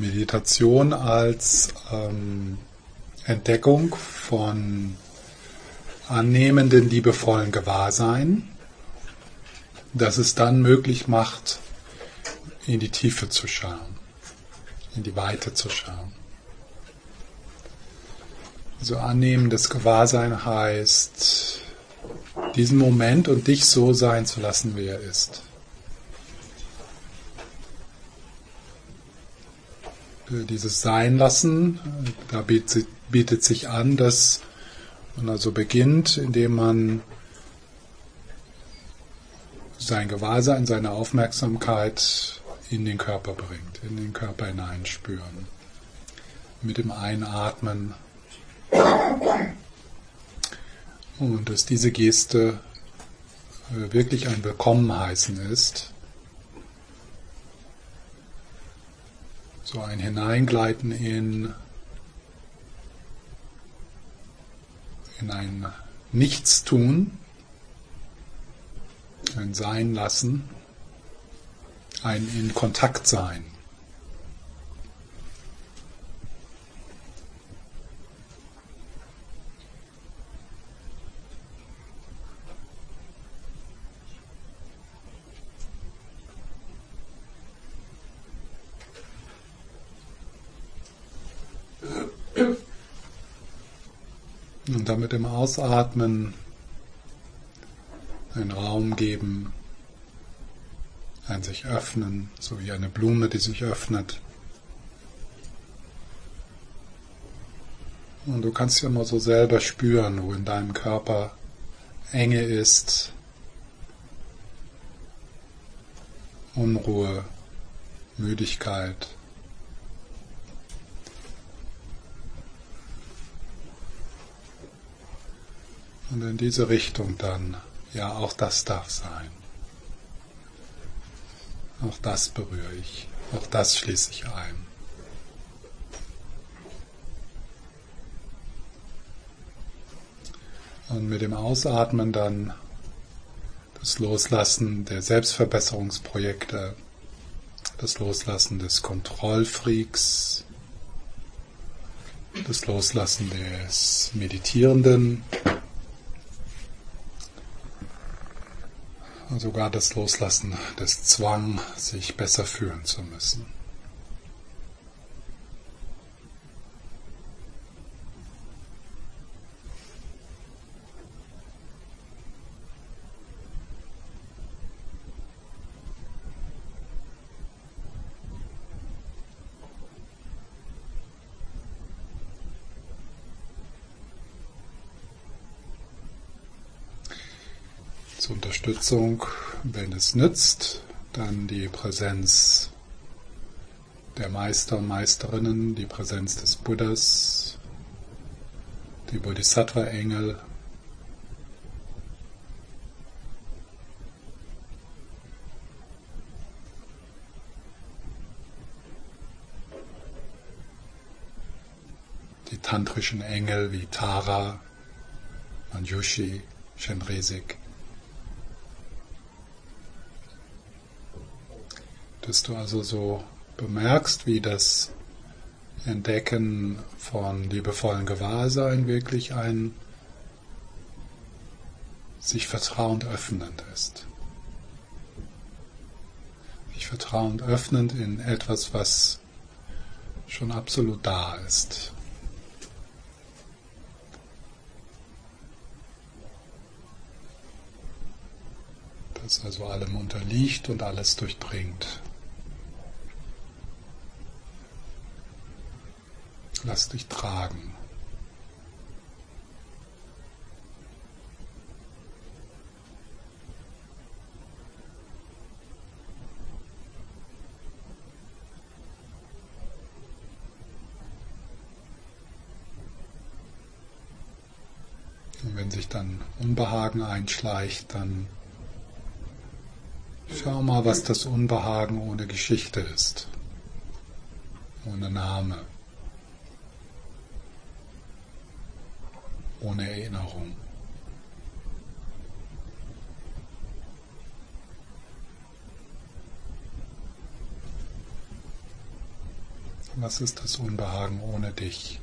Meditation als ähm, Entdeckung von annehmenden, liebevollen Gewahrsein, das es dann möglich macht, in die Tiefe zu schauen, in die Weite zu schauen. Also annehmendes Gewahrsein heißt, diesen Moment und dich so sein zu lassen, wie er ist. Dieses Sein lassen, da bietet, sich an, dass man also beginnt, indem man sein Gewahrsein, seine Aufmerksamkeit in den Körper bringt, in den Körper hineinspüren. Mit dem Einatmen. Und dass diese Geste äh, wirklich ein Willkommenheißen ist. So ein Hineingleiten in, in ein Nichtstun, ein Sein lassen, ein in Kontakt sein. Und damit im Ausatmen einen Raum geben, ein sich öffnen, so wie eine Blume, die sich öffnet. Und du kannst ja mal so selber spüren, wo in deinem Körper Enge ist, Unruhe, Müdigkeit. Und in diese Richtung dann, ja, auch das darf sein. Auch das berühre ich, auch das schließe ich ein. Und mit dem Ausatmen dann das Loslassen der Selbstverbesserungsprojekte, das Loslassen des Kontrollfreaks, das Loslassen des Meditierenden, sogar das Loslassen des Zwang, sich besser fühlen zu müssen. Unterstützung, wenn es nützt, dann die Präsenz der Meister und Meisterinnen, die Präsenz des Buddhas, die Bodhisattva-Engel, die tantrischen Engel wie Tara, Manjushi, Shenresik. Dass du also so bemerkst, wie das Entdecken von liebevollen Gewahrsein wirklich ein sich vertrauend öffnend ist. Sich vertrauend öffnend in etwas, was schon absolut da ist. Das also allem unterliegt und alles durchdringt. Lass dich tragen. Und wenn sich dann Unbehagen einschleicht, dann schau mal, was das Unbehagen ohne Geschichte ist, ohne Name. Ohne Erinnerung. Was ist das Unbehagen ohne dich?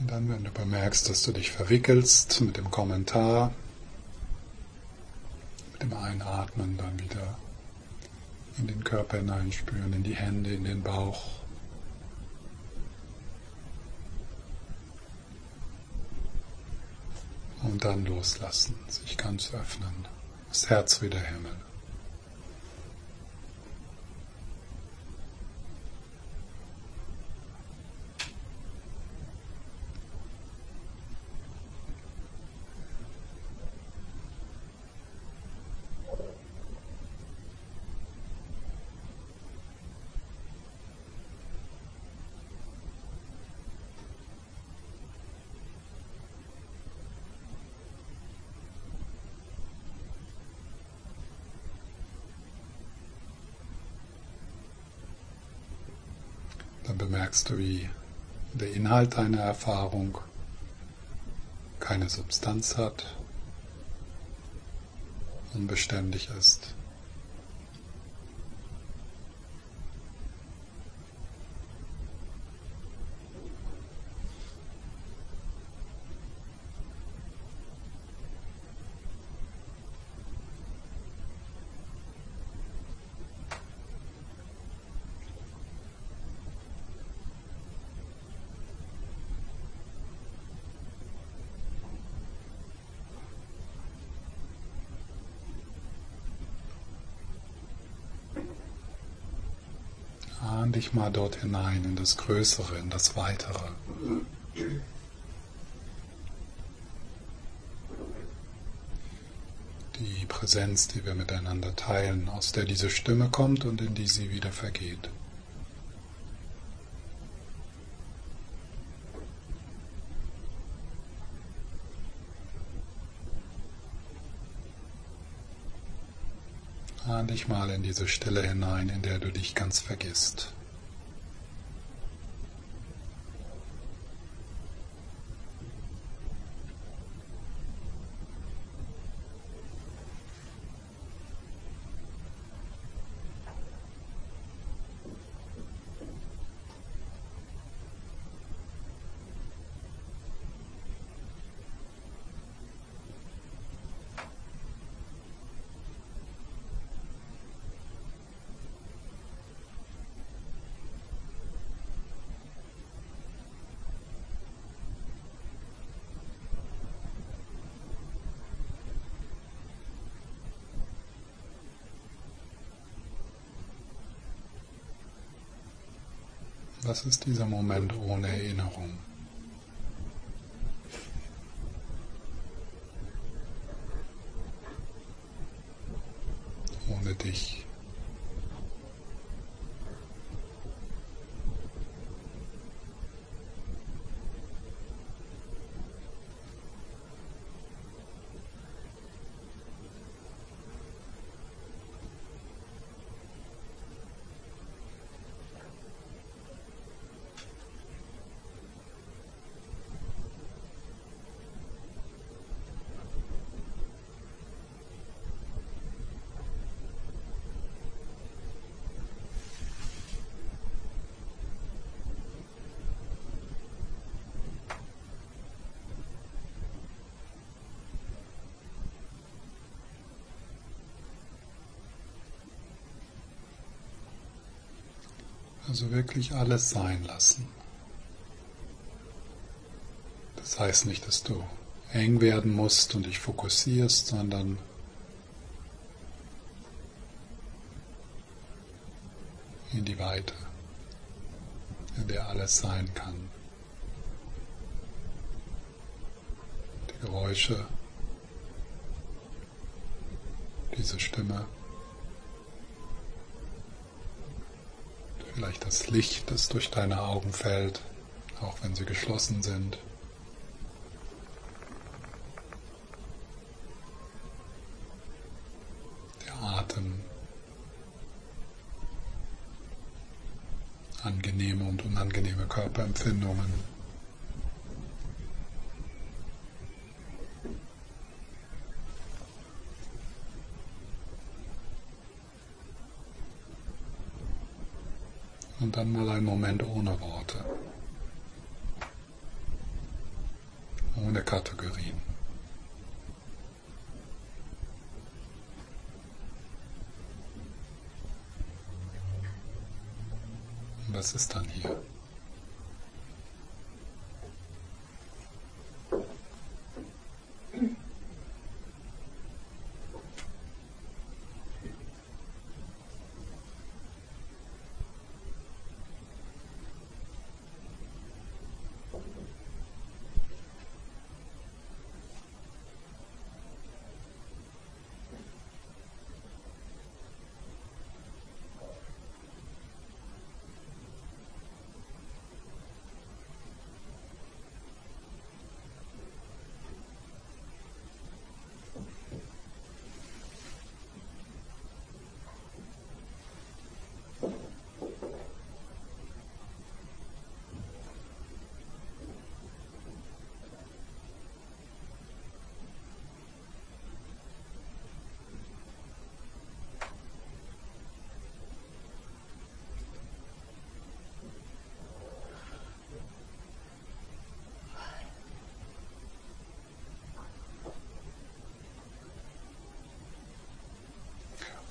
Und dann, bemerkst, dass du dich verwickelst mit dem Kommentar, mit dem Einatmen, dann wieder in den Körper hineinspüren, in die Hände, in den Bauch. Und dann loslassen, sich ganz öffnen, das Herz wieder Himmel. Dann bemerkst du, wie der Inhalt deiner Erfahrung keine Substanz hat, unbeständig ist. Ahn dich mal dort hinein, in das Größere, in das Weitere. Die Präsenz, die wir miteinander teilen, aus der diese Stimme kommt und in die sie wieder vergeht. Ahn dich mal in diese Stille hinein, in der du dich ganz vergisst. Was ist dieser Moment ohne Erinnerung? Ohne dich. Also wirklich alles sein lassen. Das heißt nicht, dass du eng werden musst und dich fokussierst, sondern in die Weite, in der alles sein kann. Die Geräusche, diese Stimme. Vielleicht das Licht, das durch deine Augen fällt, auch wenn sie geschlossen sind. Der Atem. Angenehme und unangenehme Körperempfindungen. Und dann mal einen Moment ohne Worte, ohne Kategorien. Was ist dann hier?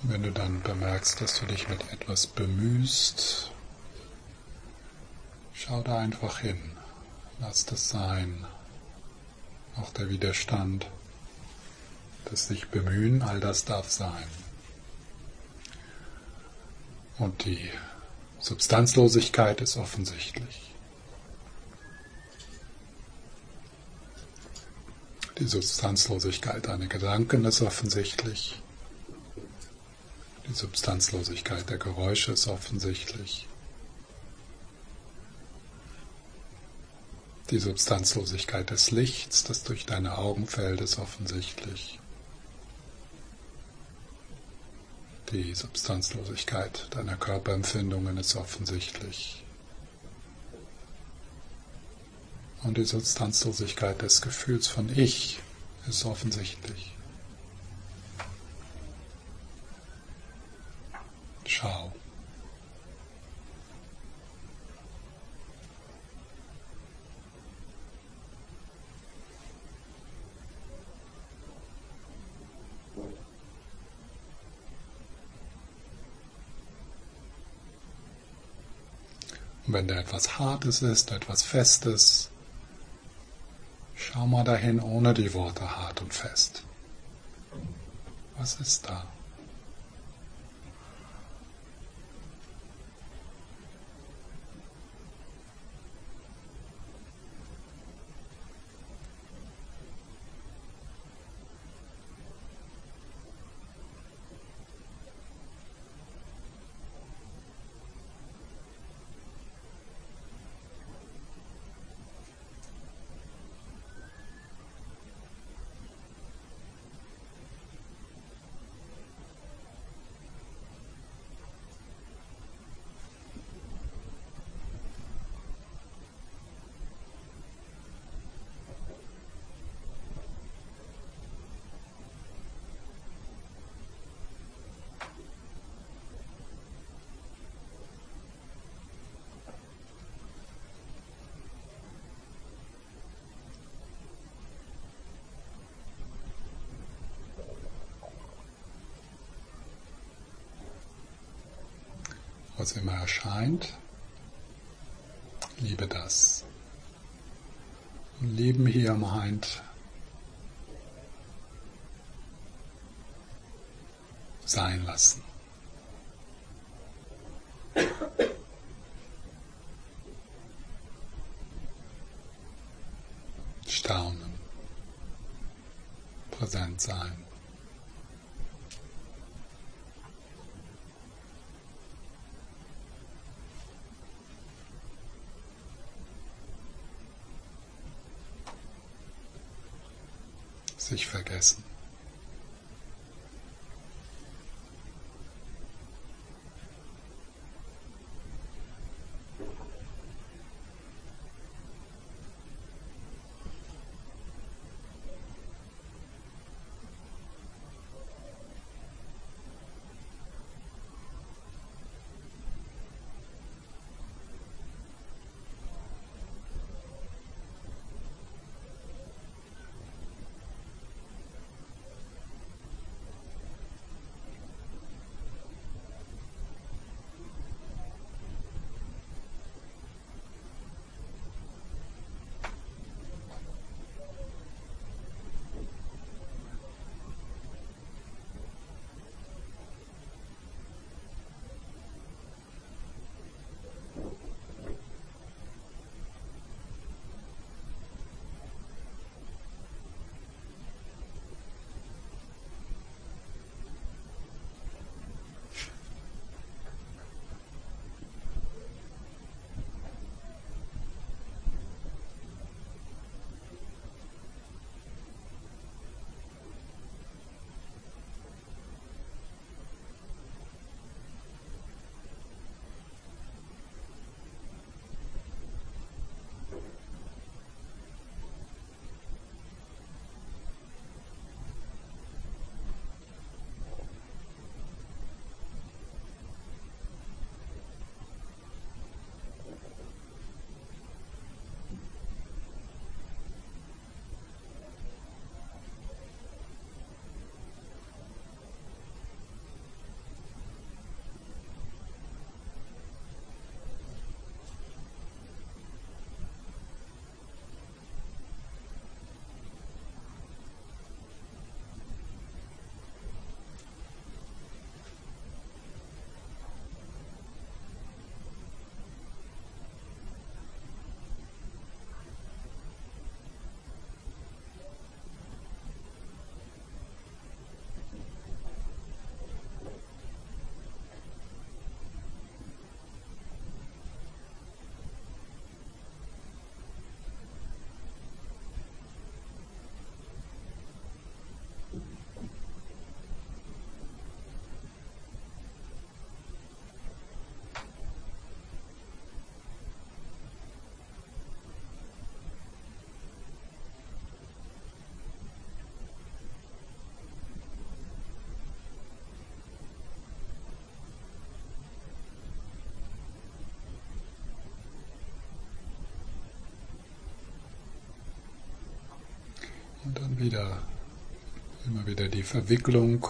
Wenn du dann bemerkst, dass du dich mit etwas bemühst, schau da einfach hin. Lass das sein. Auch der Widerstand, das sich bemühen, all das darf sein. Und die Substanzlosigkeit ist offensichtlich. Die Substanzlosigkeit deiner Gedanken ist offensichtlich. Die Substanzlosigkeit der Geräusche ist offensichtlich. Die Substanzlosigkeit des Lichts, das durch deine Augen fällt, ist offensichtlich. Die Substanzlosigkeit deiner Körperempfindungen ist offensichtlich. Und die Substanzlosigkeit des Gefühls von Ich ist offensichtlich. Schau. Und wenn da etwas Hartes ist, etwas Festes, schau mal dahin ohne die Worte hart und fest. Was ist da? Was immer erscheint. Liebe das. Und Leben hier meint sein lassen. Staunen, präsent sein. Vergessen. Wieder, immer wieder die Verwicklung.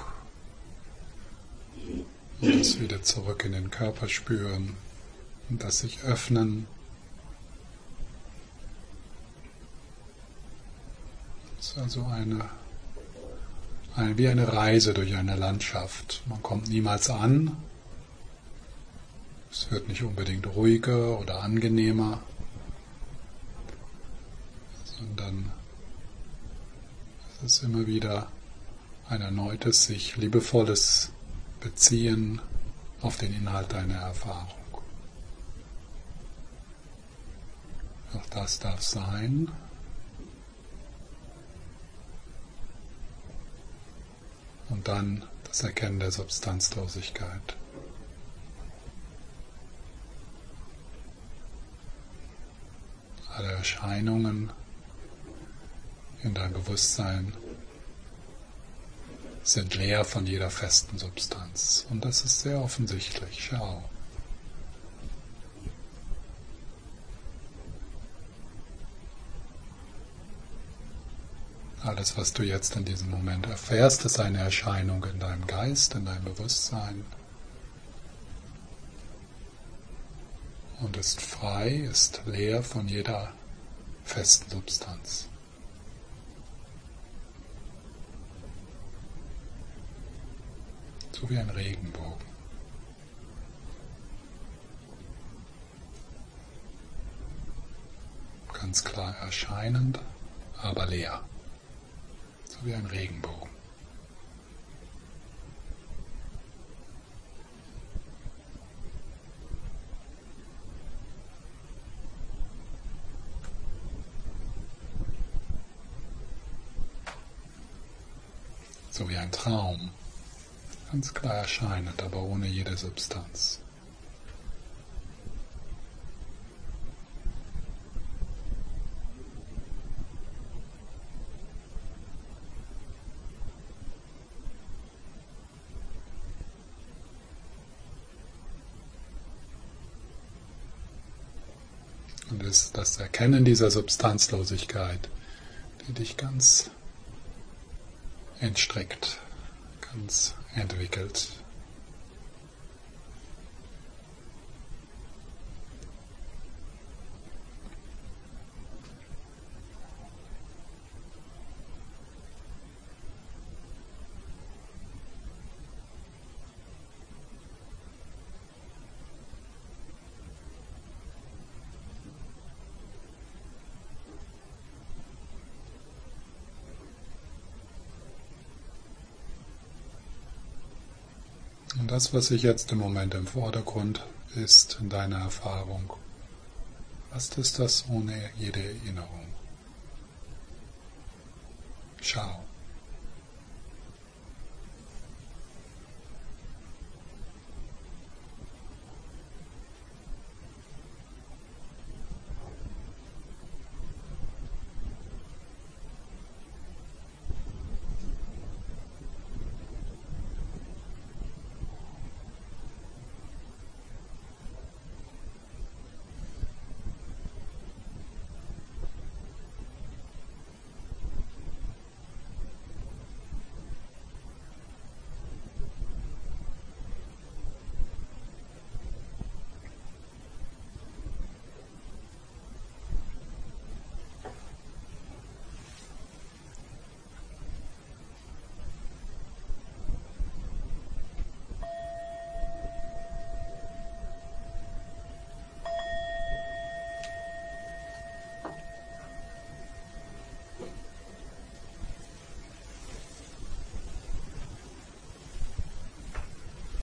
Und das wieder zurück in den Körper spüren und das sich öffnen. Das ist also eine, eine, wie eine Reise durch eine Landschaft. Man kommt niemals an. Es wird nicht unbedingt ruhiger oder angenehmer, sondern ist immer wieder ein erneutes, sich liebevolles Beziehen auf den Inhalt deiner Erfahrung. Auch das darf sein. Und dann das Erkennen der Substanzlosigkeit. Alle Erscheinungen in deinem Bewusstsein sind leer von jeder festen Substanz. Und das ist sehr offensichtlich. Schau. Alles, was du jetzt in diesem Moment erfährst, ist eine Erscheinung in deinem Geist, in deinem Bewusstsein. Und ist frei, ist leer von jeder festen Substanz. So wie ein Regenbogen. Ganz klar erscheinend, aber leer, so wie ein Regenbogen. so wie ein Traum, ganz klar erscheinend, aber ohne jede Substanz. Und es ist das Erkennen dieser Substanzlosigkeit, die dich ganz entstreckt, ganz entwickelt. Und das, was sich jetzt im Moment im Vordergrund ist in deiner Erfahrung, was ist das ohne jede Erinnerung? Schau.